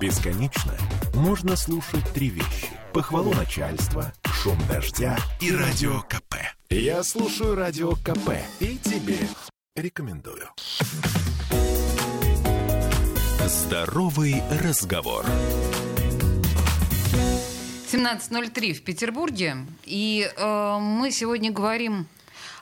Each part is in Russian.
Бесконечно можно слушать три вещи. Похвалу начальства, шум дождя и радио КП. Я слушаю радио КП и тебе рекомендую. Здоровый разговор. 17.03 в Петербурге. И э, мы сегодня говорим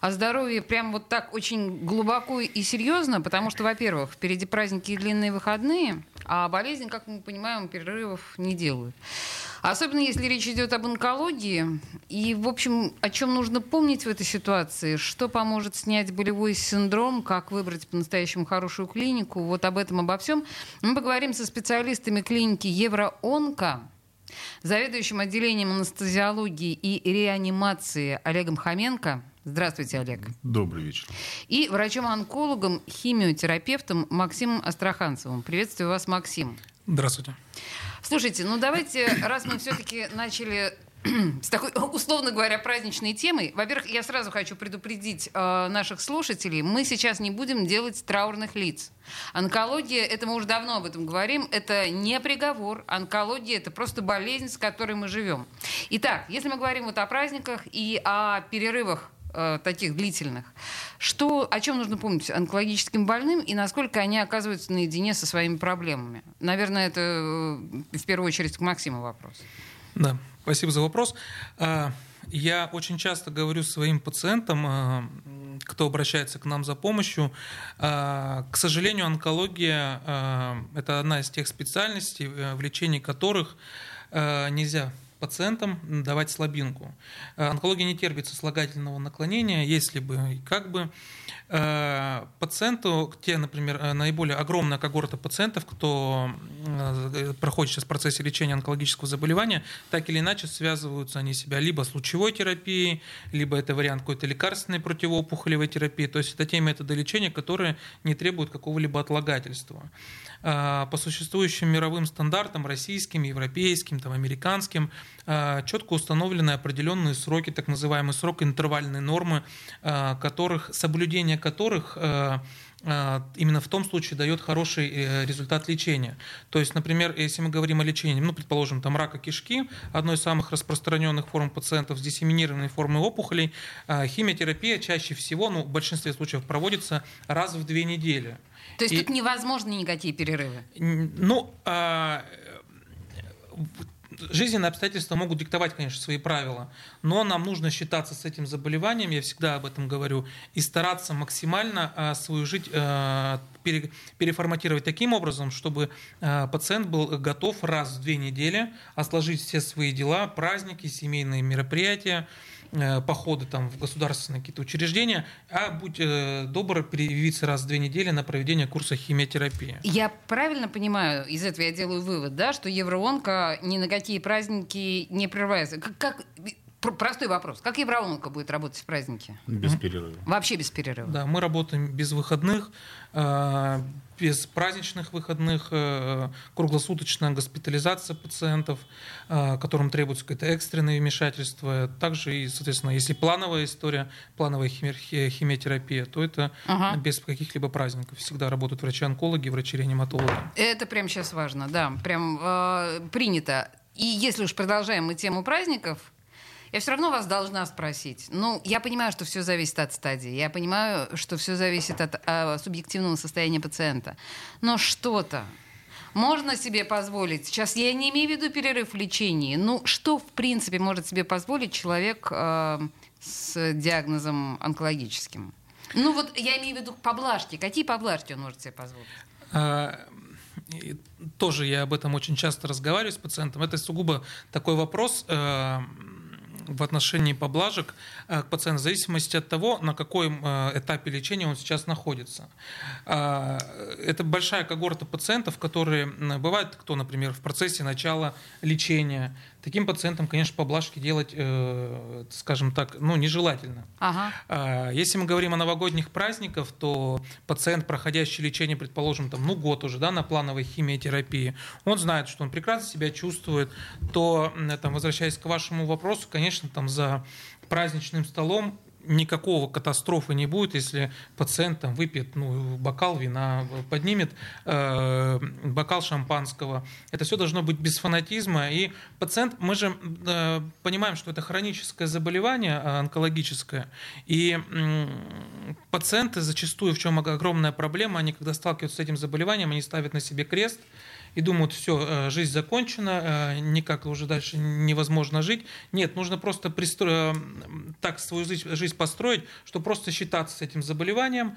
о здоровье прям вот так очень глубоко и серьезно, потому что, во-первых, впереди праздники и длинные выходные, а болезни, как мы понимаем, перерывов не делают. Особенно если речь идет об онкологии. И, в общем, о чем нужно помнить в этой ситуации, что поможет снять болевой синдром, как выбрать по-настоящему хорошую клинику. Вот об этом, обо всем. Мы поговорим со специалистами клиники Евроонко, заведующим отделением анестезиологии и реанимации Олегом Хоменко. Здравствуйте, Олег. Добрый вечер. И врачом-онкологом, химиотерапевтом Максимом Астраханцевым. Приветствую вас, Максим. Здравствуйте. Слушайте, ну давайте, раз мы все-таки начали с такой, условно говоря, праздничной темой. Во-первых, я сразу хочу предупредить э, наших слушателей. Мы сейчас не будем делать траурных лиц. Онкология, это мы уже давно об этом говорим, это не приговор. Онкология — это просто болезнь, с которой мы живем. Итак, если мы говорим вот о праздниках и о перерывах таких длительных. Что, о чем нужно помнить онкологическим больным и насколько они оказываются наедине со своими проблемами? Наверное, это э, в первую очередь к Максиму вопрос. Да, спасибо за вопрос. А, я очень часто говорю своим пациентам, а, кто обращается к нам за помощью, а, к сожалению, онкология – это одна из тех специальностей, э, в лечении которых нельзя пациентам давать слабинку. Э, онкология не терпит сослагательного наклонения, если бы как бы. Э, пациенту, те, например, э, наиболее огромная когорта пациентов, кто проходит сейчас в процессе лечения онкологического заболевания, так или иначе связываются они себя либо с лучевой терапией, либо это вариант какой-то лекарственной противоопухолевой терапии. То есть это те методы лечения, которые не требуют какого-либо отлагательства. По существующим мировым стандартам, российским, европейским, там, американским, четко установлены определенные сроки, так называемый срок интервальной нормы, э, которых, соблюдение которых э, именно в том случае дает хороший результат лечения. То есть, например, если мы говорим о лечении, ну, предположим, там рака кишки, одной из самых распространенных форм пациентов с диссеминированной формой опухолей, химиотерапия чаще всего, ну, в большинстве случаев проводится раз в две недели. То есть И, тут невозможны никакие перерывы? Ну, а, жизненные обстоятельства могут диктовать, конечно, свои правила, но нам нужно считаться с этим заболеванием, я всегда об этом говорю, и стараться максимально а, свою жизнь а, переформатировать таким образом, чтобы а, пациент был готов раз в две недели осложить все свои дела, праздники, семейные мероприятия, походы там, в государственные какие-то учреждения, а будь э, добр привиться раз в две недели на проведение курса химиотерапии. Я правильно понимаю, из этого я делаю вывод, да, что Евроонка ни на какие праздники не прерывается. Как, как Простой вопрос. Как Евроонка будет работать в праздники? Без перерыва. Вообще без перерыва. Да, мы работаем без выходных. Э, без праздничных выходных, э, круглосуточная госпитализация пациентов, э, которым требуется какое-то экстренное вмешательство. Также и, соответственно, если плановая история, плановая химиотерапия, то это ага. без каких-либо праздников. Всегда работают врачи-онкологи, врачи-реаниматологи. Это прямо сейчас важно, да, прям э, принято. И если уж продолжаем мы тему праздников, я все равно вас должна спросить. Ну, я понимаю, что все зависит от стадии. Я понимаю, что все зависит от а, субъективного состояния пациента. Но что-то можно себе позволить. Сейчас я не имею в виду перерыв в лечении. Ну, что, в принципе, может себе позволить человек э, с диагнозом онкологическим? Ну, вот я имею в виду поблажки. Какие поблажки он может себе позволить? А, тоже я об этом очень часто разговариваю с пациентом. Это сугубо такой вопрос. Э, в отношении поблажек э, к пациенту в зависимости от того, на каком э, этапе лечения он сейчас находится. А, это большая когорта пациентов, которые бывают, кто, например, в процессе начала лечения, Таким пациентам, конечно, поблажки делать, э, скажем так, ну, нежелательно. Ага. А, если мы говорим о новогодних праздниках, то пациент, проходящий лечение, предположим, там, ну, год уже да, на плановой химиотерапии, он знает, что он прекрасно себя чувствует, то, там, возвращаясь к вашему вопросу, конечно, там, за праздничным столом никакого катастрофы не будет, если пациент там выпьет ну, бокал вина, поднимет э, бокал шампанского. Это все должно быть без фанатизма. И пациент, мы же э, понимаем, что это хроническое заболевание э, онкологическое, и э, пациенты зачастую, в чем огромная проблема, они когда сталкиваются с этим заболеванием, они ставят на себе крест, и думают, все, э, жизнь закончена, э, никак уже дальше невозможно жить. Нет, нужно просто пристро... Э, так свою жизнь построить, что просто считаться с этим заболеванием,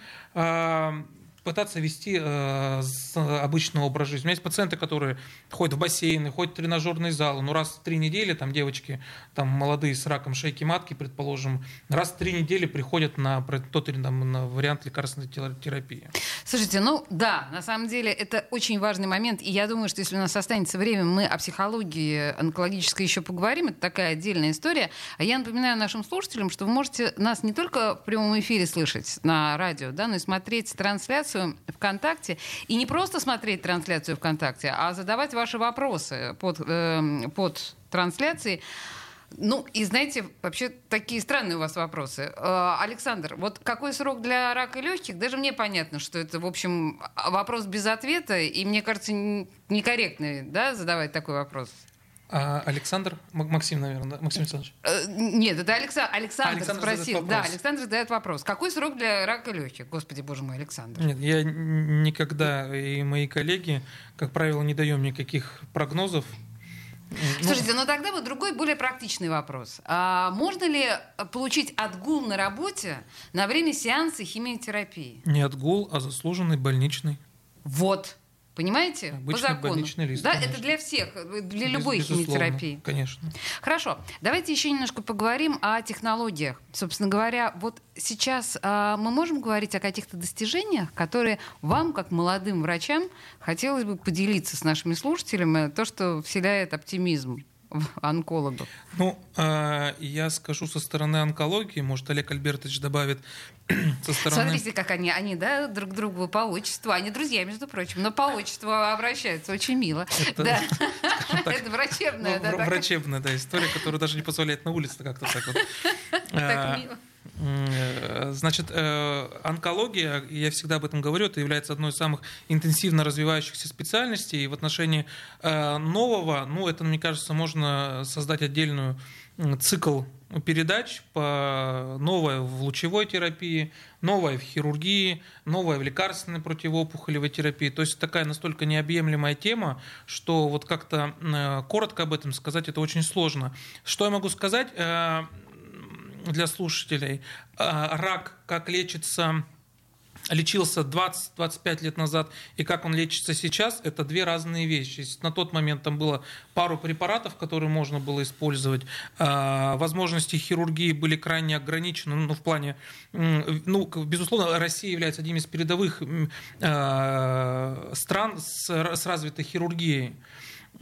пытаться вести э, обычный образ жизни. У меня есть пациенты, которые ходят в бассейны, ходят в тренажерный зал, ну раз в три недели, там девочки, там молодые с раком шейки матки, предположим, раз в три недели приходят на тот или там, на вариант лекарственной терапии. Слушайте, ну да, на самом деле это очень важный момент, и я думаю, что если у нас останется время, мы о психологии онкологической еще поговорим, это такая отдельная история. А я напоминаю нашим слушателям, что вы можете нас не только в прямом эфире слышать на радио, да, но и смотреть трансляцию трансляцию ВКонтакте. И не просто смотреть трансляцию ВКонтакте, а задавать ваши вопросы под, э, под трансляцией. Ну, и знаете, вообще такие странные у вас вопросы. Э, Александр, вот какой срок для рака легких? Даже мне понятно, что это, в общем, вопрос без ответа, и мне кажется, некорректный, да, задавать такой вопрос. А Александр, Максим, наверное, да? Максим Александрович? Э, нет, это Алекса... Александр, Александр спросил. Да, Александр задает вопрос. Какой срок для рака легких? Господи, боже мой, Александр. Нет, я никогда и мои коллеги, как правило, не даем никаких прогнозов. Ну, Слушайте, ну тогда вот другой, более практичный вопрос. А можно ли получить отгул на работе на время сеанса химиотерапии? Не отгул, а заслуженный больничный. Вот. Понимаете? Обычный По закону. лист. Да, конечно. это для всех, для Без, любой безусловно, химиотерапии. Конечно. Хорошо. Давайте еще немножко поговорим о технологиях. Собственно говоря, вот сейчас э, мы можем говорить о каких-то достижениях, которые вам, как молодым врачам, хотелось бы поделиться с нашими слушателями, то, что вселяет оптимизм онкологов? Ну, э, я скажу со стороны онкологии, может, Олег Альбертович добавит со стороны... Смотрите, как они, они, да, друг другу по отчеству, они друзья, между прочим, но по отчеству обращаются, очень мило. Это, да. Это врачебная, ну, да. Врачебная, да, история, которая даже не позволяет на улице как-то так вот. Так мило. Э, значит, э, онкология, я всегда об этом говорю, это является одной из самых интенсивно развивающихся специальностей. И в отношении э, нового, ну, это, мне кажется, можно создать отдельную цикл передач по новое в лучевой терапии, новое в хирургии, новое в лекарственной противоопухолевой терапии. То есть такая настолько необъемлемая тема, что вот как-то коротко об этом сказать это очень сложно. Что я могу сказать? Для слушателей. А, рак, как лечится лечился 20-25 лет назад и как он лечится сейчас, это две разные вещи. На тот момент там было пару препаратов, которые можно было использовать. А, возможности хирургии были крайне ограничены, ну, в плане, ну, безусловно, Россия является одним из передовых а, стран с развитой хирургией.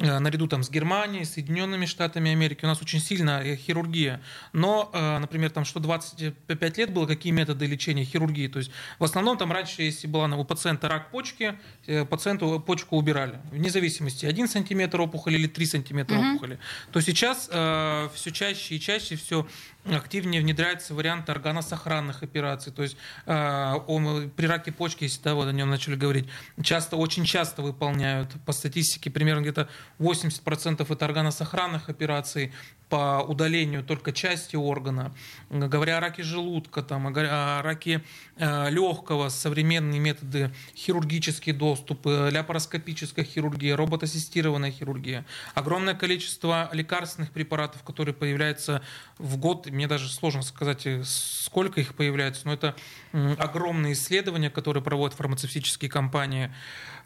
Э, наряду там с Германией, Соединенными Штатами Америки. У нас очень сильная хирургия. Но, э, например, там что 25 лет было, какие методы лечения хирургии. То есть в основном там раньше, если была у пациента рак почки, э, пациенту почку убирали. Вне зависимости, 1 сантиметр опухоли или 3 сантиметра угу. опухоли. То сейчас э, все чаще и чаще все активнее внедряется вариант органосохранных операций. То есть э, он, при раке почки, если да, вот о нем начали говорить, часто, очень часто выполняют, по статистике, примерно где-то 80% это органосохранных операций, по удалению только части органа, говоря о раке желудка, там, о раке э, легкого, современные методы, хирургический доступ, ляпароскопическая хирургия, роботассистированная хирургия, огромное количество лекарственных препаратов, которые появляются в год, мне даже сложно сказать, э, сколько их появляется, но это огромные исследования, которые проводят фармацевтические компании.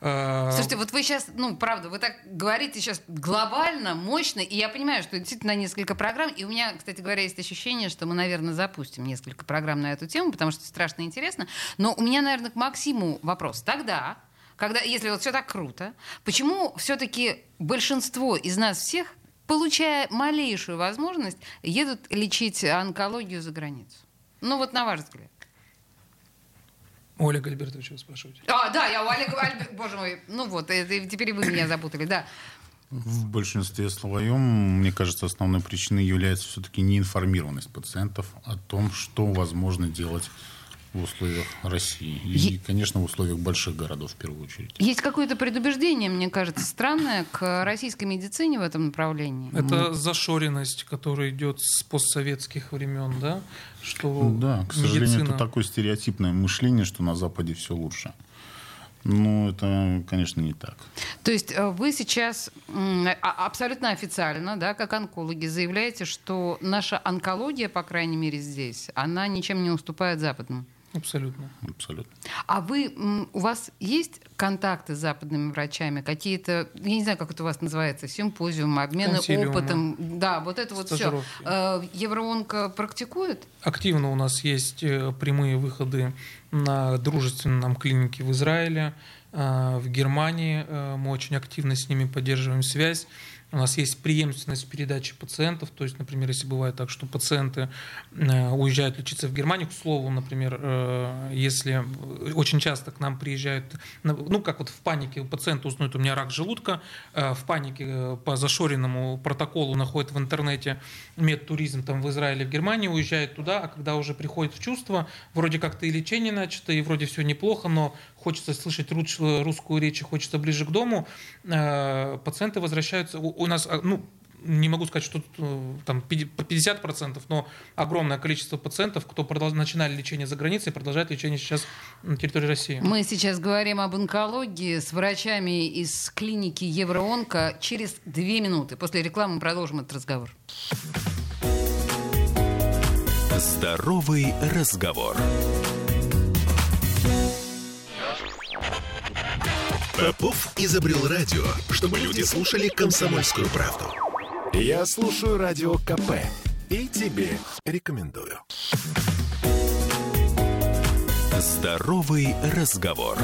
Э, Слушайте, вот вы сейчас, ну, правда, вы так говорите сейчас глобально, мощно, и я понимаю, что действительно несколько программ, и у меня, кстати говоря, есть ощущение, что мы, наверное, запустим несколько программ на эту тему, потому что страшно интересно. Но у меня, наверное, к Максиму вопрос. Тогда, когда, если вот все так круто, почему все-таки большинство из нас всех, получая малейшую возможность, едут лечить онкологию за границу? Ну вот на ваш взгляд. У Олега Альбертовича вы спрашиваете. А, да, я у Олега Альбертовича, боже мой, ну вот, это, теперь вы меня запутали, да. В большинстве своем, мне кажется, основной причиной является все-таки неинформированность пациентов о том, что возможно делать в условиях России. И, е... конечно, в условиях больших городов в первую очередь. Есть какое-то предубеждение, мне кажется, странное к российской медицине в этом направлении. Это Мы... зашоренность, которая идет с постсоветских времен, да? Что да, к сожалению, медицина... это такое стереотипное мышление, что на Западе все лучше. Ну, это, конечно, не так. То есть э, вы сейчас а, абсолютно официально, да, как онкологи, заявляете, что наша онкология, по крайней мере здесь, она ничем не уступает западным? Абсолютно. Абсолютно. А вы, у вас есть контакты с западными врачами? Какие-то, я не знаю, как это у вас называется, симпозиумы, обмены Консилиумы. опытом? Да, вот это вот все. Э, Евроонко практикует? Активно у нас есть э, прямые выходы на дружественном клинике в Израиле, э, в Германии. Мы очень активно с ними поддерживаем связь. У нас есть преемственность передачи пациентов, то есть, например, если бывает так, что пациенты э, уезжают лечиться в Германию, к слову, например, э, если очень часто к нам приезжают, ну, как вот в панике у пациента узнают, у меня рак желудка, э, в панике по зашоренному протоколу находят в интернете медтуризм там в Израиле, в Германии, уезжает туда, а когда уже приходит в чувство, вроде как-то и лечение начато, и вроде все неплохо, но хочется слышать русскую речь, хочется ближе к дому, пациенты возвращаются, у нас, а, ну, не могу сказать, что э, там по 50%, но огромное количество пациентов, кто продолж... начинали лечение за границей, продолжает лечение сейчас на территории России. Мы сейчас говорим об онкологии с врачами из клиники Евроонко через две минуты. После рекламы продолжим этот разговор. Здоровый разговор. Попов изобрел радио, чтобы люди слушали комсомольскую правду. Я слушаю радио КП и тебе рекомендую. Здоровый разговор.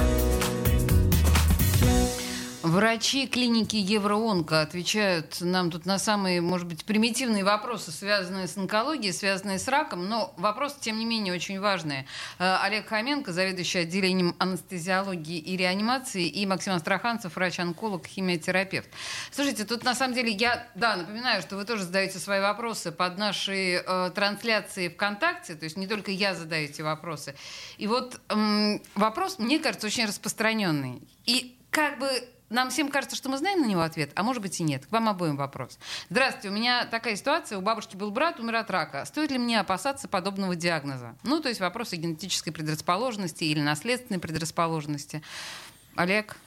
Врачи клиники Евроонко отвечают нам тут на самые, может быть, примитивные вопросы, связанные с онкологией, связанные с раком, но вопросы, тем не менее, очень важные. Э, Олег Хоменко, заведующий отделением анестезиологии и реанимации, и Максим Астраханцев, врач-онколог, химиотерапевт. Слушайте, тут на самом деле я, да, напоминаю, что вы тоже задаете свои вопросы под нашей э, трансляции ВКонтакте, то есть не только я задаю эти вопросы. И вот эм, вопрос, мне кажется, очень распространенный. И как бы нам всем кажется, что мы знаем на него ответ, а может быть и нет. К вам обоим вопрос. Здравствуйте, у меня такая ситуация. У бабушки был брат, умер от рака. Стоит ли мне опасаться подобного диагноза? Ну, то есть вопросы генетической предрасположенности или наследственной предрасположенности. Олег?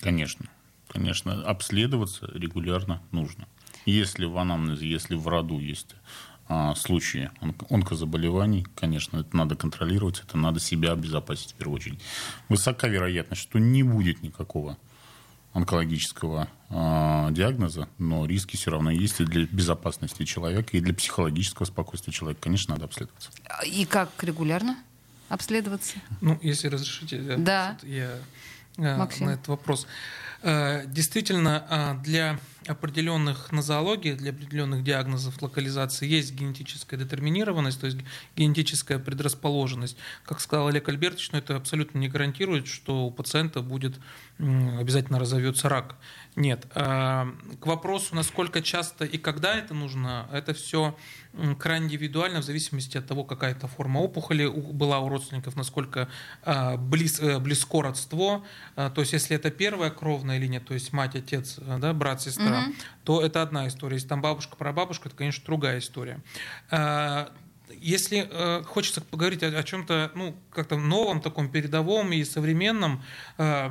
Конечно. Конечно, обследоваться регулярно нужно. Если в анамнезе, если в роду есть а, случаи онкозаболеваний, конечно, это надо контролировать, это надо себя обезопасить в первую очередь. Высока вероятность, что не будет никакого онкологического э, диагноза, но риски все равно есть и для безопасности человека, и для психологического спокойствия человека. Конечно, надо обследоваться. И как регулярно обследоваться? Ну, если разрешите, да. я э, Максим. на этот вопрос. Э, действительно, э, для определенных нозологий, для определенных диагнозов локализации есть генетическая детерминированность, то есть генетическая предрасположенность. Как сказал Олег Альбертович, но это абсолютно не гарантирует, что у пациента будет обязательно разовьется рак. Нет. К вопросу, насколько часто и когда это нужно, это все крайне индивидуально в зависимости от того, какая это форма опухоли была у родственников, насколько а, близ, э, близко родство. А, то есть, если это первая кровная линия, то есть мать, отец, э, да, брат, сестра, угу. то это одна история. Если там бабушка, прабабушка, это, конечно, другая история. А, если э, хочется поговорить о, о чем-то ну, как-то новом, таком передовом и современном, э,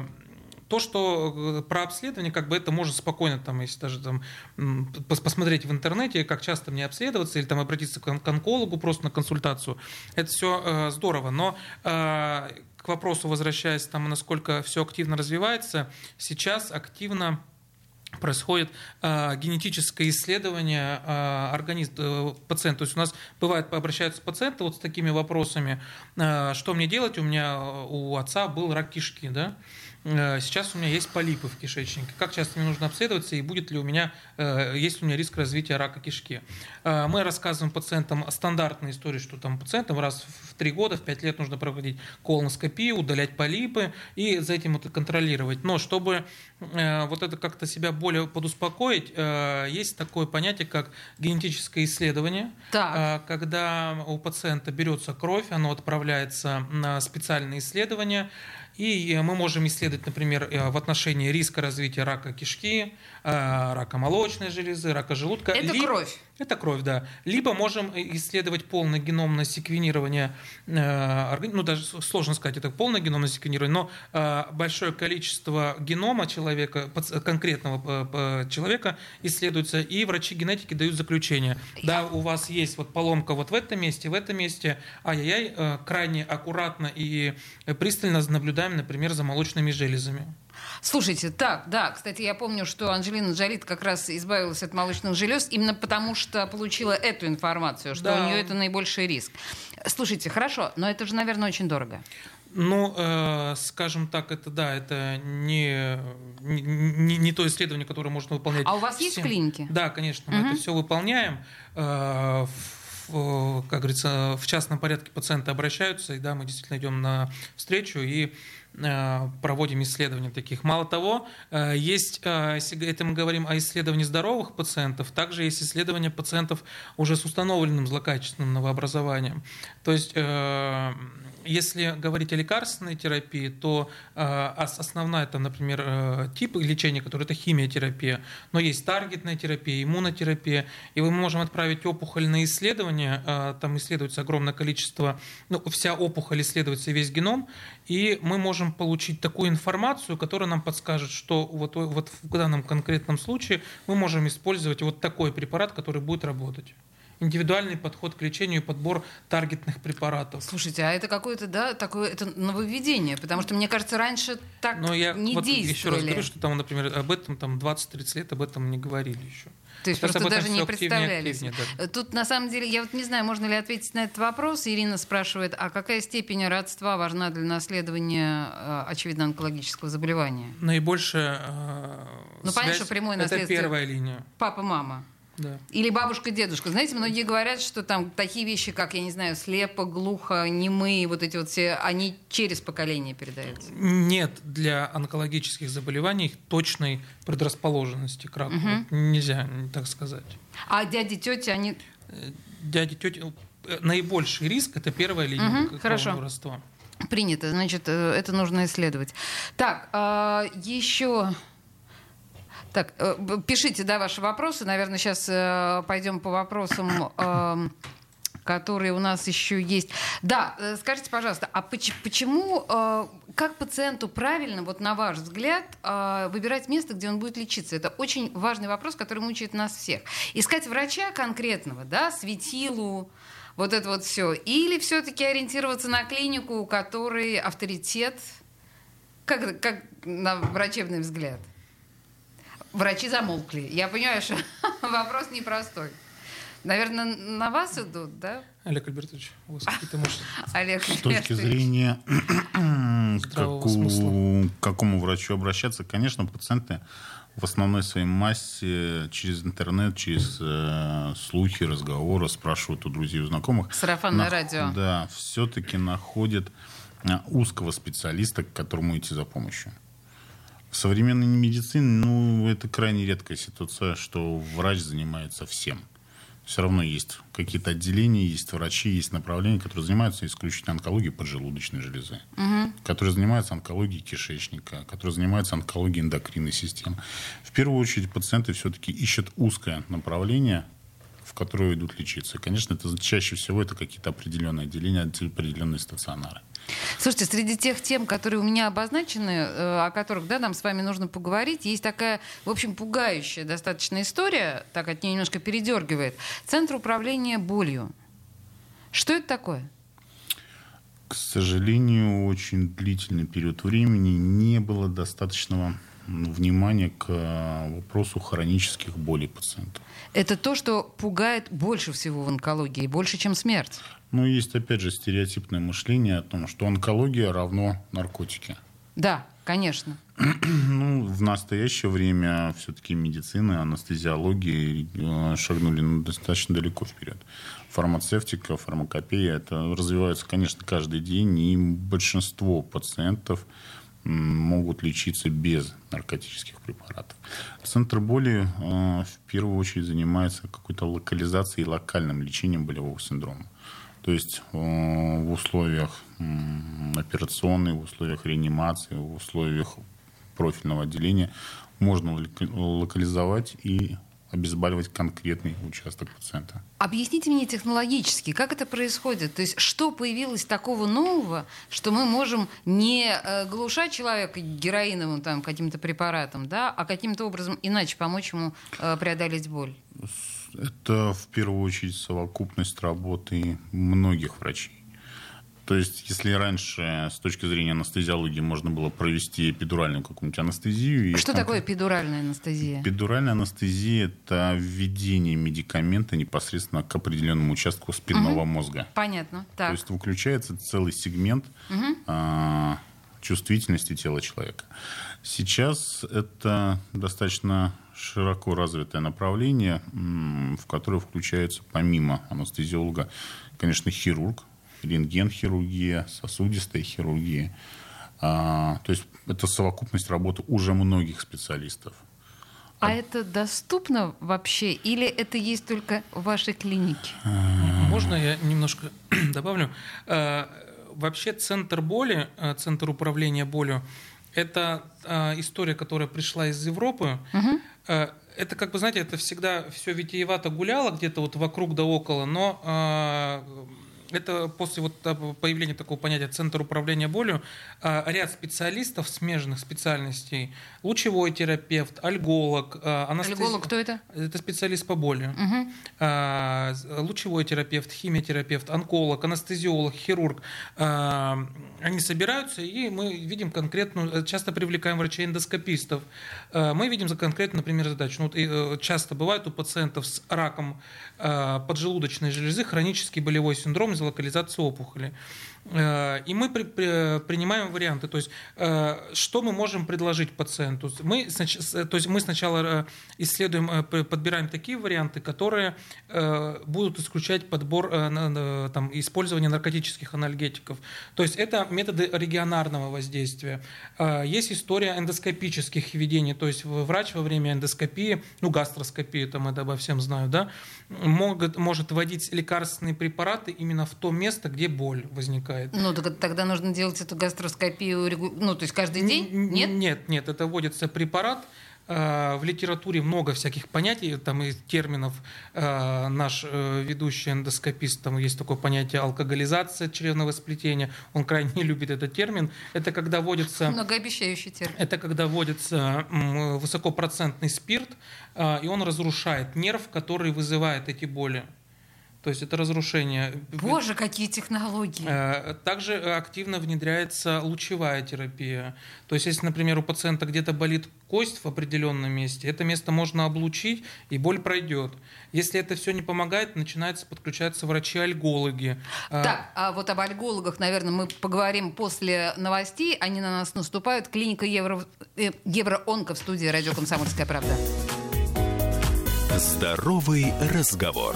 то, что э, про обследование, как бы это можно спокойно, там, если даже там, посмотреть в интернете, как часто мне обследоваться, или там обратиться к онкологу просто на консультацию, это все э, здорово. Но э, к вопросу, возвращаясь, там, насколько все активно развивается, сейчас активно происходит э, генетическое исследование э, организма э, пациента. То есть у нас бывает, обращаются пациенты вот с такими вопросами, э, что мне делать, у меня у отца был рак кишки, да, сейчас у меня есть полипы в кишечнике, как часто мне нужно обследоваться и будет ли у меня, э, есть ли у меня риск развития рака кишки. Э, мы рассказываем пациентам стандартные истории, что там пациентам раз в 3 года, в 5 лет нужно проводить колоноскопию, удалять полипы и за этим это контролировать. Но чтобы вот это как-то себя более подуспокоить, есть такое понятие, как генетическое исследование, так. когда у пациента берется кровь, оно отправляется на специальные исследования, и мы можем исследовать, например, э, в отношении риска развития рака кишки, э, рака молочной железы, рака желудка. Это Либо... кровь. Это кровь, да. Либо можем исследовать полное геномное секвенирование, э, ну даже сложно сказать, это полное геномное секвенирование, но э, большое количество генома человека, конкретного э, человека исследуется, и врачи генетики дают заключение. Да, у вас есть вот поломка вот в этом месте, в этом месте, ай-яй-яй, крайне аккуратно и пристально наблюдаем, например, за молочными железами. Слушайте, так, да, кстати, я помню, что Анджелина Джоли как раз избавилась от молочных желез именно потому, что получила эту информацию, что да. у нее это наибольший риск. Слушайте, хорошо, но это же, наверное, очень дорого. Ну, э, скажем так, это да, это не, не, не то исследование, которое можно выполнять. А у вас всем. есть клиники? Да, конечно, мы угу. это все выполняем. Э, как говорится, в частном порядке пациенты обращаются, и да, мы действительно идем на встречу и проводим исследования таких. Мало того, э, есть, э, если это мы говорим о исследовании здоровых пациентов, также есть исследования пациентов уже с установленным злокачественным новообразованием. То есть если говорить о лекарственной терапии, то э, основная это, например, э, тип лечения, который это химиотерапия, но есть таргетная терапия, иммунотерапия, и мы можем отправить опухоль на исследование, э, там исследуется огромное количество, ну, вся опухоль исследуется весь геном, и мы можем получить такую информацию, которая нам подскажет, что вот, вот в данном конкретном случае мы можем использовать вот такой препарат, который будет работать индивидуальный подход к лечению и подбор таргетных препаратов. Слушайте, а это какое-то, да, такое это нововведение, потому что, мне кажется, раньше так Но я не вот действовали. еще раз говорю, что там, например, об этом там 20-30 лет об этом не говорили еще. То есть Сейчас просто даже не представляли. Да. Тут на самом деле, я вот не знаю, можно ли ответить на этот вопрос. Ирина спрашивает, а какая степень родства важна для наследования, э, очевидно, онкологического заболевания? Наибольшая э, ну, понятно, что прямое наследство. Это первая линия. Папа-мама. Да. Или бабушка-дедушка. Знаете, многие говорят, что там такие вещи, как, я не знаю, слепо, глухо, немые, вот эти вот все, они через поколение передаются. Нет для онкологических заболеваний точной предрасположенности к раку. Угу. Нельзя так сказать. А дяди, тети, они... Э, дяди, тети... Э, наибольший риск – это первая линия угу, хорошо. родства. Принято. Значит, э, это нужно исследовать. Так, а, еще... Так, э, пишите, да, ваши вопросы. Наверное, сейчас э, пойдем по вопросам, э, которые у нас еще есть. Да, э, скажите, пожалуйста, а поч- почему, как пациенту правильно, вот на ваш взгляд, выбирать место, где он будет лечиться? Это очень важный вопрос, который мучает нас всех. Искать врача конкретного, да, светилу, вот это вот все. Или все-таки ориентироваться на клинику, у которой авторитет, как, как на врачебный взгляд? Врачи замолкли. Я понимаю, что вопрос непростой. Наверное, на вас идут, да? Олег Альбертович, у вас какие-то мысли? Олег С точки зрения к какому врачу обращаться, конечно, пациенты в основной своей массе через интернет, через э, слухи, разговоры, спрашивают у друзей, у знакомых. Сарафанное на, радио. Да, все-таки находят э, узкого специалиста, к которому идти за помощью. В современной медицине, ну, это крайне редкая ситуация, что врач занимается всем. Все равно есть какие-то отделения, есть врачи, есть направления, которые занимаются исключительно онкологией поджелудочной железы, угу. которые занимаются онкологией кишечника, которые занимаются онкологией эндокринной системы. В первую очередь пациенты все-таки ищут узкое направление, в которое идут лечиться. И, конечно, это чаще всего это какие-то определенные отделения, определенные стационары. Слушайте, среди тех тем, которые у меня обозначены, э, о которых да, нам с вами нужно поговорить, есть такая, в общем, пугающая достаточно история, так от нее немножко передергивает. Центр управления болью. Что это такое? К сожалению, очень длительный период времени не было достаточного внимания к э, вопросу хронических болей пациентов. Это то, что пугает больше всего в онкологии, больше, чем смерть. Ну, есть, опять же, стереотипное мышление о том, что онкология равно наркотики. Да, конечно. Ну, в настоящее время все-таки медицина, анестезиология э, шагнули ну, достаточно далеко вперед. Фармацевтика, фармакопея, это развивается, конечно, каждый день, и большинство пациентов могут лечиться без наркотических препаратов. Центр боли э, в первую очередь занимается какой-то локализацией и локальным лечением болевого синдрома. То есть э, в условиях операционной, в условиях реанимации, в условиях профильного отделения можно локализовать и обезболивать конкретный участок пациента. Объясните мне технологически, как это происходит? То есть что появилось такого нового, что мы можем не э, глушать человека героиновым там, каким-то препаратом, да, а каким-то образом иначе помочь ему э, преодолеть боль? Это в первую очередь совокупность работы многих врачей. То есть, если раньше с точки зрения анестезиологии можно было провести эпидуральную какую-нибудь анестезию... Что такое эпидуральная анестезия? Эпидуральная анестезия – это введение медикамента непосредственно к определенному участку спинного угу. мозга. Понятно. Так. То есть выключается целый сегмент угу. а, чувствительности тела человека. Сейчас это достаточно широко развитое направление, в которое включается помимо анестезиолога, конечно, хирург, рентген-хирургия, сосудистая хирургия. А, то есть это совокупность работы уже многих специалистов. А, а это доступно вообще или это есть только в вашей клинике? Можно я немножко добавлю? А, вообще центр боли, а, центр управления болью, это а, история, которая пришла из Европы. Угу. Это, как бы, знаете, это всегда все витиевато гуляло где-то вот вокруг да около, но это после вот появления такого понятия «центр управления болью» а, ряд специалистов смежных специальностей, лучевой терапевт, альголог, а, анестези... Альголог кто это? Это специалист по боли. Угу. Лучевой терапевт, химиотерапевт, онколог, анестезиолог, хирург. Они собираются, и мы видим конкретную, часто привлекаем врачей-эндоскопистов. Мы видим за конкретную, например, задачу. Ну, вот, э, часто бывает у пациентов с раком поджелудочной железы хронический болевой синдром из локализации опухоли. Э, и мы при, при, принимаем варианты. То есть, э, что мы можем предложить пациенту? Мы, то есть мы сначала э, исследуем, подбираем такие варианты, которые будут исключать подбор там, использования наркотических анальгетиков. То есть это методы регионарного воздействия. Есть история эндоскопических введений. То есть врач во время эндоскопии, ну гастроскопии, там это обо всем знаю, да, могут, может вводить лекарственные препараты именно в то место, где боль возникает возникает. Ну, так, тогда нужно делать эту гастроскопию, ну, то есть каждый день? Нет? Нет, нет, это вводится препарат, а, в литературе много всяких понятий, там и терминов. А, наш э, ведущий эндоскопист, там есть такое понятие алкоголизация чревного сплетения. Он крайне не любит этот термин. Это когда вводится... Многообещающий термин. Это когда вводится высокопроцентный спирт, и он разрушает нерв, который вызывает эти боли. То есть это разрушение. Боже, какие технологии! Э, также активно внедряется лучевая терапия. То есть если, например, у пациента где-то болит кость в определенном месте, это место можно облучить, и боль пройдет. Если это все не помогает, начинается подключаться врачи-альгологи. Э, так, а вот об альгологах, наверное, мы поговорим после новостей. Они на нас наступают. Клиника Евро... Э, Евроонко в студии «Радио Комсомольская правда». Здоровый разговор.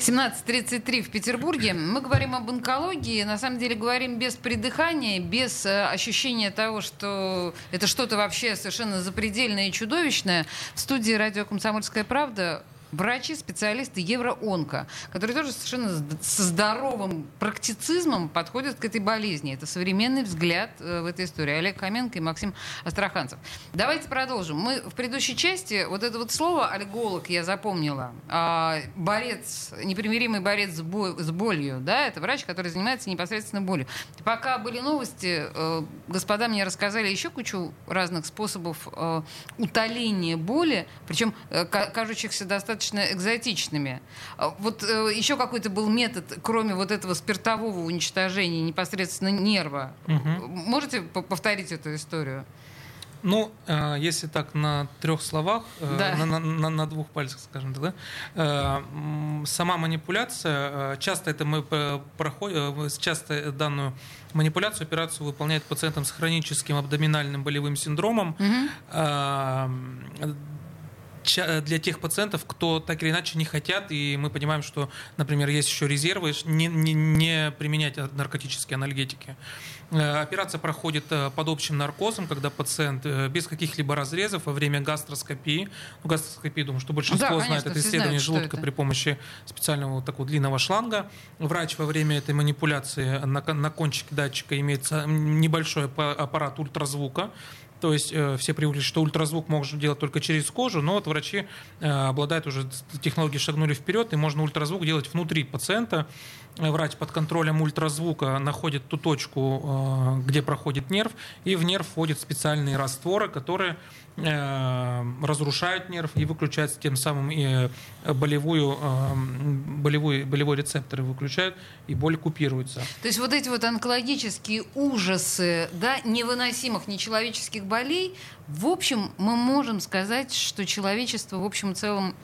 17.33 в Петербурге. Мы говорим об онкологии. На самом деле говорим без придыхания, без э, ощущения того, что это что-то вообще совершенно запредельное и чудовищное. В студии радио «Комсомольская правда» врачи, специалисты Евроонко, которые тоже совершенно со здоровым практицизмом подходят к этой болезни. Это современный взгляд э, в этой истории. Олег Хоменко и Максим Астраханцев. Давайте продолжим. Мы в предыдущей части вот это вот слово «альголог» я запомнила. А, борец, непримиримый борец с, с болью. Да? Это врач, который занимается непосредственно болью. Пока были новости, э, господа мне рассказали еще кучу разных способов э, утоления боли, причем кажущихся достаточно достаточно экзотичными. А Вот э, еще какой-то был метод, кроме вот этого спиртового уничтожения непосредственно нерва. Мгм. Можете по- повторить эту историю? Ну, э, если так на трех словах, э, Да. на, на- на- двух пальцах, скажем так, да, э, сама манипуляция, э, часто это мы п- проходим, э, часто данную манипуляцию, операцию выполняет пациентам с хроническим абдоминальным болевым синдромом. Э, ча- для тех пациентов, кто так или иначе не хотят, и мы понимаем, что, например, есть еще резервы, не, не- не применять наркотические анальгетики. Э, Операция проходит э, под общим наркозом, когда пациент э, без каких-либо разрезов во время гастроскопии, ну, гастроскопии, думаю, что большинство Да, знает конечно, это все исследование знают, желудка это. при помощи специального вот такого длинного шланга. Врач во время этой манипуляции на, на кончике датчика имеется небольшой аппа- аппарат ультразвука, то есть э, все привыкли, что ультразвук можно делать только через кожу, но вот врачи э, обладают уже т- технологии шагнули вперед, и можно ультразвук делать внутри пациента. Э, Врач под контролем ультразвука находит ту точку, э, где проходит нерв, и в нерв входят специальные растворы, которые разрушают нерв и выключают тем самым и э, болевую, э, болевой, болевой рецепторы выключают, и боль купируется. То есть вот эти вот онкологические ужасы, да, невыносимых нечеловеческих болей, в общем, мы можем сказать, что человечество в общем целом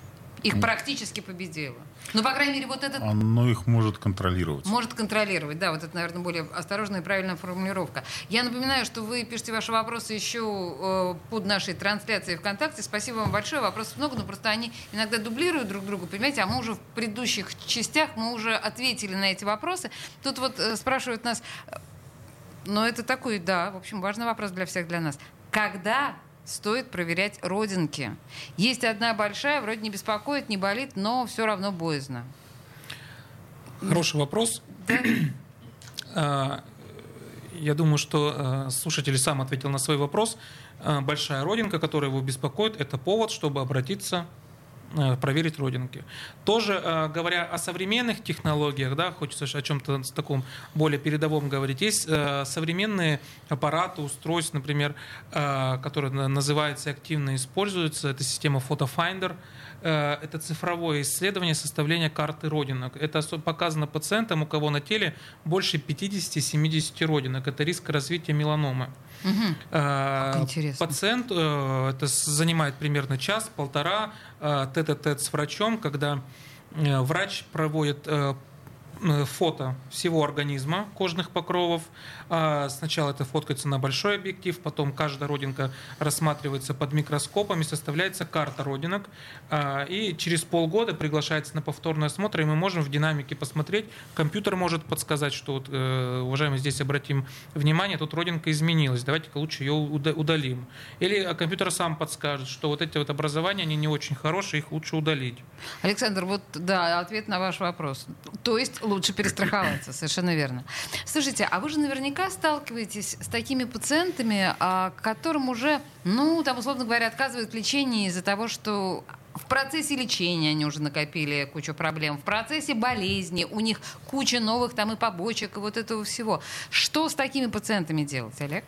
их практически победило. Ну, по крайней мере, вот этот Оно их может контролировать. может контролировать. Да, вот это, наверное, более осторожная и правильная формулировка. Я напоминаю, что вы пишете ваши вопросы еще э, под нашей трансляцией ВКонтакте. Спасибо вам большое. Вопросов много, но просто они иногда дублируют друг друга, понимаете? А мы уже в предыдущих частях мы уже ответили на эти вопросы. Тут вот э, спрашивают нас, э, но это такой, да, в общем, важный вопрос для всех, для нас. Когда стоит проверять родинки? Есть одна большая, вроде не беспокоит, не болит, но все равно боязно. Хороший вопрос. А, Я думаю, что э, слушатель сам ответил на свой вопрос. Э, Большая родинка, которая его беспокоит, это повод, чтобы обратиться проверить родинки. Тоже э, говоря о современных технологиях, да, хочется о чем-то с таком более передовом говорить. Есть э, современные аппараты, устройства, например, э, которые на- называются активно используются. Это система PhotoFinder. Э, Это цифровое исследование составления карты родинок. Это показано пациентам, у кого на теле больше 50-70 родинок. Это риск развития меланомы. Как интересно. Пациент, э, это занимает примерно час-полтора э, тет-а-тет с врачом, когда врач проводит фото всего организма кожных покровов. А, Сначала это фоткается на большой объектив, потом каждая родинка рассматривается под микроскопом и составляется карта родинок. А, И через полгода приглашается на повторный осмотр, и мы можем в динамике посмотреть. Компьютер может подсказать, что, вот, э, уважаемый, здесь обратим внимание, тут родинка изменилась, давайте-ка лучше ее уда- удалим. Или а, компьютер сам подскажет, что вот эти вот образования, они не очень хорошие, их лучше удалить. Александр, вот да, ответ на ваш вопрос. То есть лучше перестраховаться, совершенно верно. Слушайте, а вы же наверняка сталкиваетесь с такими пациентами, а, которым уже, ну, там, условно говоря, отказывают в лечении из-за того, что в процессе лечения они уже накопили кучу проблем, в процессе болезни у них куча новых там и побочек, и вот этого всего. Что с такими пациентами делать, Олег?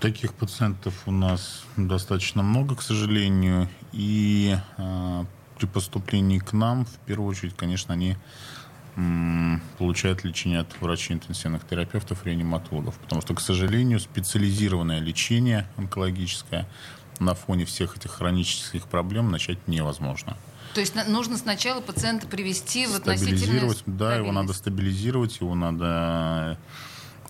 Таких пациентов у нас достаточно много, к сожалению. И э, при поступлении к нам, в первую очередь, конечно, они получают лечение от врачей интенсивных терапевтов, реаниматологов. Потому что, к сожалению, специализированное лечение онкологическое на фоне всех этих хронических проблем начать невозможно. То есть нужно сначала пациента привести в Стабилизировать, да, его надо стабилизировать, его надо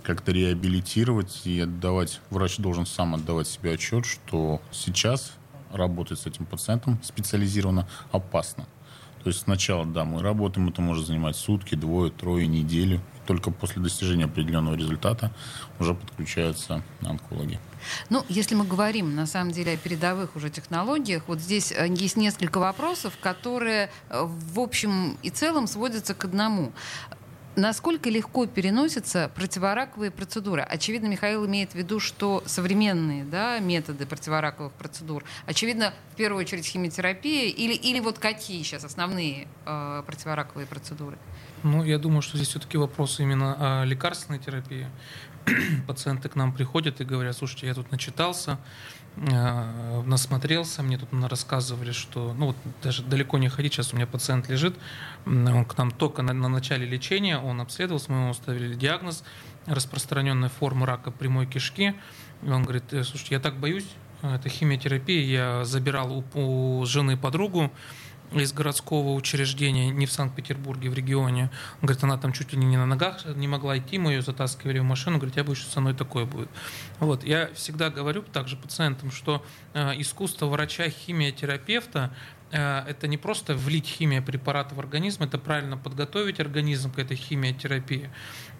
как-то реабилитировать и отдавать, врач должен сам отдавать себе отчет, что сейчас работать с этим пациентом специализированно опасно. То есть сначала, да, мы работаем, это может занимать сутки, двое, трое, неделю. Только после достижения определенного результата уже подключаются онкологи. Ну, если мы говорим, на самом деле, о передовых уже технологиях, вот здесь э, есть несколько вопросов, которые, э, в общем и целом, сводятся к одному. Насколько легко переносятся противораковые процедуры? Очевидно, Михаил имеет в виду, что современные да, методы противораковых процедур, очевидно, в первую очередь химиотерапия, или, или вот какие сейчас основные э, противораковые процедуры? Ну, я думаю, что здесь все-таки вопрос именно о лекарственной терапии. Пациенты к нам приходят и говорят, слушайте, я тут начитался, насмотрелся, мне тут рассказывали, что, ну вот даже далеко не ходить, сейчас у меня пациент лежит, он к нам только на, на начале лечения, он обследовался, мы ему установили диагноз распространенная форма рака прямой кишки. И он говорит, «Э, слушайте, я так боюсь, это химиотерапия, я забирал у, у жены подругу, из городского учреждения, не в Санкт-Петербурге, в регионе. Он говорит, она там чуть ли не на ногах не могла идти, мы ее затаскивали в машину. Говорит, я боюсь, что со мной такое будет. Вот. Я всегда говорю также пациентам, что э, искусство врача-химиотерапевта Э, это не просто влить химия препарата в организм, это правильно подготовить организм к этой химиотерапии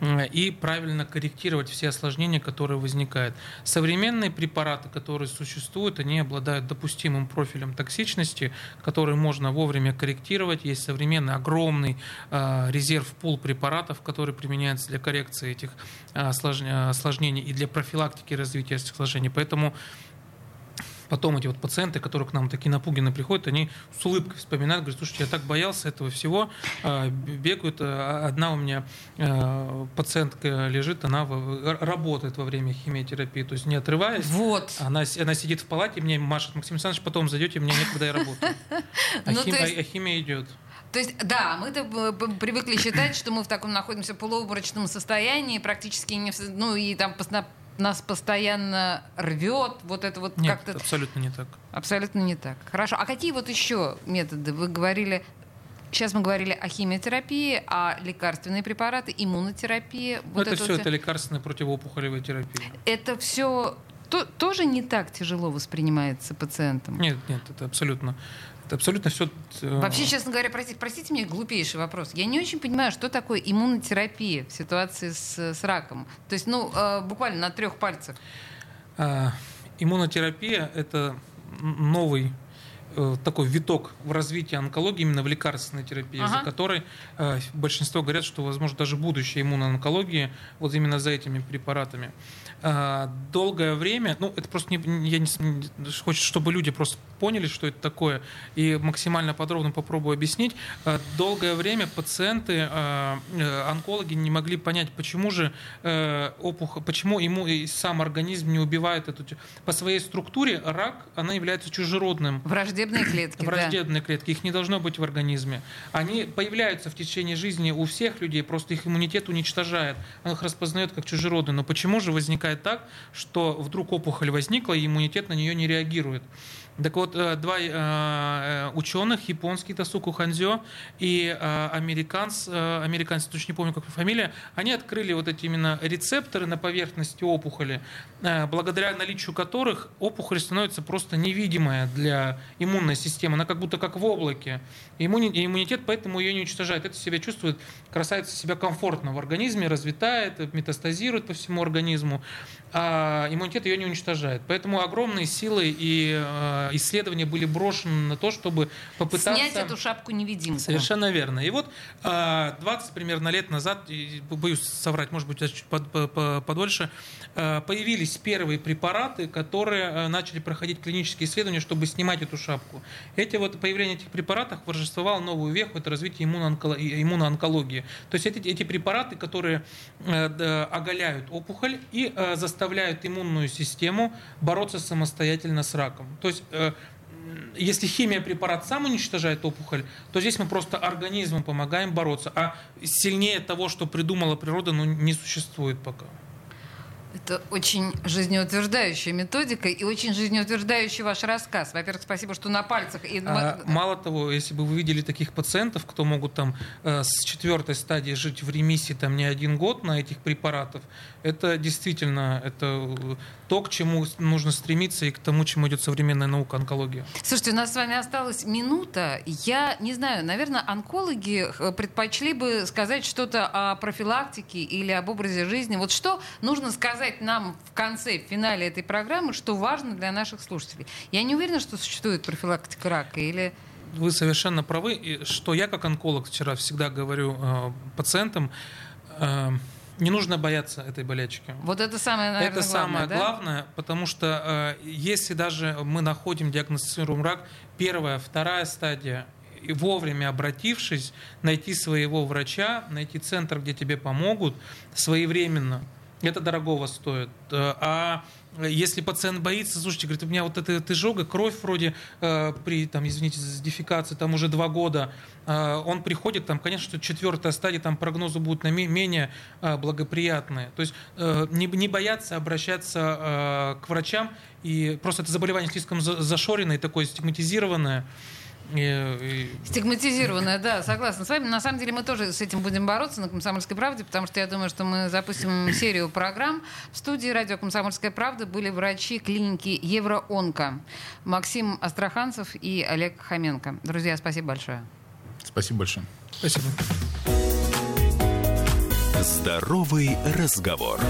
э, и правильно корректировать все осложнения, которые возникают. Современные препараты, которые существуют, они обладают допустимым профилем токсичности, который можно вовремя корректировать. Есть современный огромный э, резерв пул препаратов, который применяется для коррекции этих осложнений и для профилактики развития этих осложнений. Поэтому потом эти вот пациенты, которые к нам такие напуганы приходят, они с улыбкой вспоминают, говорят, слушайте, я так боялся этого всего, а, бегают. А, одна у меня а, пациентка лежит, она работает во время химиотерапии, то есть не отрываясь. Вот. Она, она сидит в палате, мне машет, Максим Александрович, потом зайдете, мне некогда я работаю. А, ну, хим, есть... а химия идет. То есть, да, мы-то привыкли считать, что мы в таком находимся полуобморочном состоянии, практически не, ну и там нас постоянно рвет, вот это вот Нет, как-то... абсолютно не так. Абсолютно не так. Хорошо. А какие вот еще методы? Вы говорили, сейчас мы говорили о химиотерапии, о лекарственные препараты, иммунотерапии. Вот это, это все, все это лекарственная противоопухолевая терапия. Это все то, тоже не так тяжело воспринимается пациентом? Нет, нет, это абсолютно это абсолютно все... Э, Вообще, честно говоря, простите, простите мне глупейший вопрос. Я не очень понимаю, что такое иммунотерапия в ситуации с, с раком. То есть, ну, э, буквально на трех пальцах. А, иммунотерапия – это новый э, такой виток в развитии онкологии именно в лекарственной терапии, ага. за которой э, большинство говорят, что возможно даже будущее иммуноонкологии вот именно за этими препаратами. А, долгое время, ну, это просто не, я не, хочется, чтобы люди просто поняли, что это такое, и максимально подробно попробую объяснить. А, долгое время пациенты, а, э, онкологи не могли понять, почему же э, опухоль, почему ему и сам организм не убивает эту... По своей структуре рак, она является чужеродным. Враждебные клетки, Враждебные да. клетки, их не должно быть в организме. Они появляются в течение жизни у всех людей, просто их иммунитет уничтожает. Он их распознает как чужеродные. Но почему же возникает возникает так, что вдруг опухоль возникла, и иммунитет на нее не реагирует. Так вот, э, два э, э, ученых, японский Тасуку Ханзё и американец, американец, точно не помню, как фамилия, они открыли вот эти именно рецепторы на поверхности опухоли, благодаря наличию которых опухоль становится просто невидимая для иммунной системы. Она как будто как в облаке. Иммунитет поэтому ее не уничтожает. Это себя чувствует, красавица себя комфортно в организме, развитает, метастазирует по всему организму, а иммунитет ее не уничтожает. Поэтому огромные силы и исследования были брошены на то, чтобы попытаться... Снять эту шапку-невидимку. Совершенно верно. И вот 20 а, примерно лет назад, боюсь соврать, может быть, чуть подольше, а, появились первые препараты, которые начали проходить клинические исследования, чтобы снимать эту шапку. Эти вот появление этих препаратов воржествовало новую веху, это развитие иммуноонкологии. То есть эти, эти препараты, которые оголяют опухоль и заставляют иммунную систему бороться самостоятельно с раком. То есть Э, если химия препарат сам уничтожает опухоль, то здесь мы просто организму помогаем бороться. А сильнее того, что придумала природа, ну, не существует пока. Это очень жизнеутверждающая методика и очень жизнеутверждающий ваш рассказ. Во-первых, спасибо, что на пальцах. И... А, мало того, если бы вы видели таких пациентов, кто могут там э, с четвертой стадии жить в ремиссии там не один год на этих препаратах, это действительно это то, к чему нужно стремиться и к тому, чему идет современная наука онкология. Слушайте, у нас с вами осталась минута. Я не знаю, наверное, онкологи э, предпочли бы сказать что-то о профилактике или об образе жизни. Вот что нужно сказать нам в конце, в финале этой программы, что важно для наших слушателей? Я не уверена, что существует профилактика рака или вы совершенно правы, что я как онколог вчера всегда говорю э, пациентам, э, не нужно бояться этой болячки. Вот это самое, наверное, Это самое главное, главное, потому что э, если даже мы находим, диагностируем рак, первая, вторая стадия, и вовремя обратившись, найти своего врача, найти центр, где тебе помогут своевременно. Это дорогого стоит. Э, а если пациент боится, слушайте, говорит, у меня вот эта, изжога, кровь вроде э, при, там, извините, дефекации, там уже два года, э, он приходит, там, конечно, что четвертая стадия, там прогнозы будут на менее э, благоприятные. То есть э, не, не бояться обращаться э, к врачам, и просто это заболевание слишком зашоренное, такое стигматизированное, Стигматизированная, да, согласна с вами. На самом деле мы тоже с этим будем бороться на «Комсомольской правде», потому что я думаю, что мы запустим серию программ. В студии радио «Комсомольская правда» были врачи клиники «Евроонко» Максим Астраханцев и Олег Хоменко. Друзья, спасибо большое. Спасибо большое. Спасибо. Здоровый разговор.